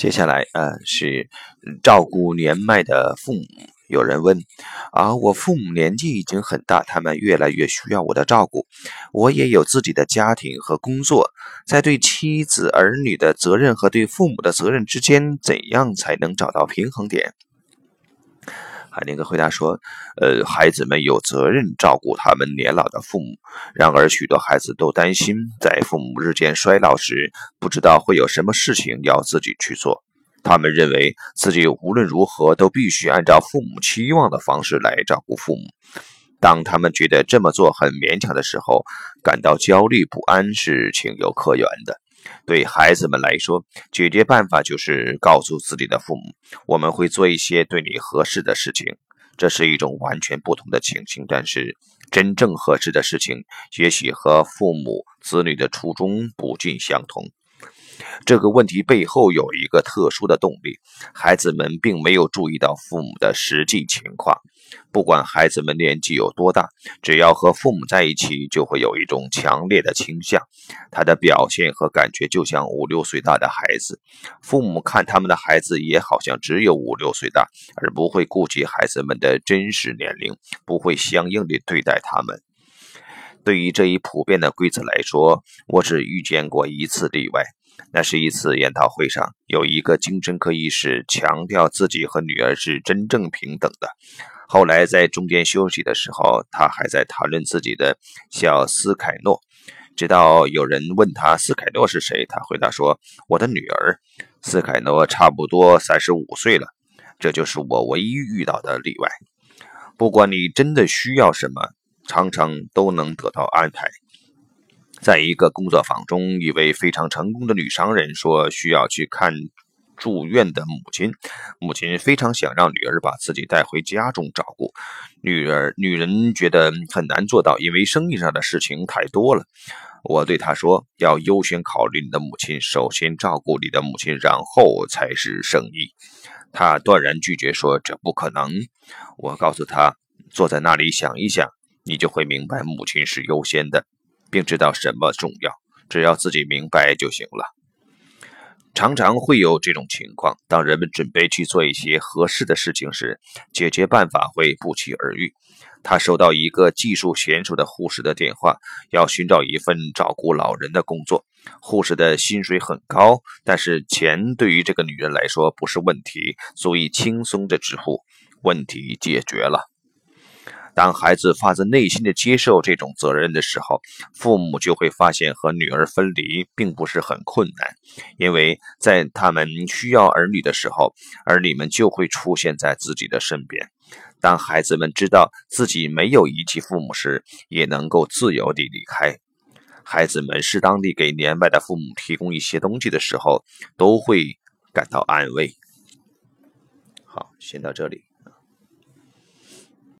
接下来，呃，是照顾年迈的父母。有人问：啊，我父母年纪已经很大，他们越来越需要我的照顾。我也有自己的家庭和工作，在对妻子儿女的责任和对父母的责任之间，怎样才能找到平衡点？海宁格回答说：“呃，孩子们有责任照顾他们年老的父母。然而，许多孩子都担心，在父母日渐衰老时，不知道会有什么事情要自己去做。他们认为自己无论如何都必须按照父母期望的方式来照顾父母。当他们觉得这么做很勉强的时候，感到焦虑不安是情有可原的。”对孩子们来说，解决办法就是告诉自己的父母：“我们会做一些对你合适的事情。”这是一种完全不同的情形，但是真正合适的事情，也许和父母子女的初衷不尽相同。这个问题背后有一个特殊的动力：孩子们并没有注意到父母的实际情况。不管孩子们年纪有多大，只要和父母在一起，就会有一种强烈的倾向。他的表现和感觉就像五六岁大的孩子。父母看他们的孩子也好像只有五六岁大，而不会顾及孩子们的真实年龄，不会相应的对待他们。对于这一普遍的规则来说，我只遇见过一次例外。那是一次研讨会上，有一个精神科医师强调自己和女儿是真正平等的。后来在中间休息的时候，他还在谈论自己的小斯凯诺。直到有人问他斯凯诺是谁，他回答说：“我的女儿。”斯凯诺差不多三十五岁了。这就是我唯一遇到的例外。不管你真的需要什么，常常都能得到安排。在一个工作坊中，一位非常成功的女商人说需要去看住院的母亲。母亲非常想让女儿把自己带回家中照顾。女儿女人觉得很难做到，因为生意上的事情太多了。我对她说：“要优先考虑你的母亲，首先照顾你的母亲，然后才是生意。”她断然拒绝说：“这不可能。”我告诉她：“坐在那里想一想，你就会明白母亲是优先的。”并知道什么重要，只要自己明白就行了。常常会有这种情况：当人们准备去做一些合适的事情时，解决办法会不期而遇。他收到一个技术娴熟的护士的电话，要寻找一份照顾老人的工作。护士的薪水很高，但是钱对于这个女人来说不是问题，所以轻松的支付，问题解决了。当孩子发自内心的接受这种责任的时候，父母就会发现和女儿分离并不是很困难，因为在他们需要儿女的时候，儿女们就会出现在自己的身边。当孩子们知道自己没有遗弃父母时，也能够自由地离开。孩子们适当地给年迈的父母提供一些东西的时候，都会感到安慰。好，先到这里。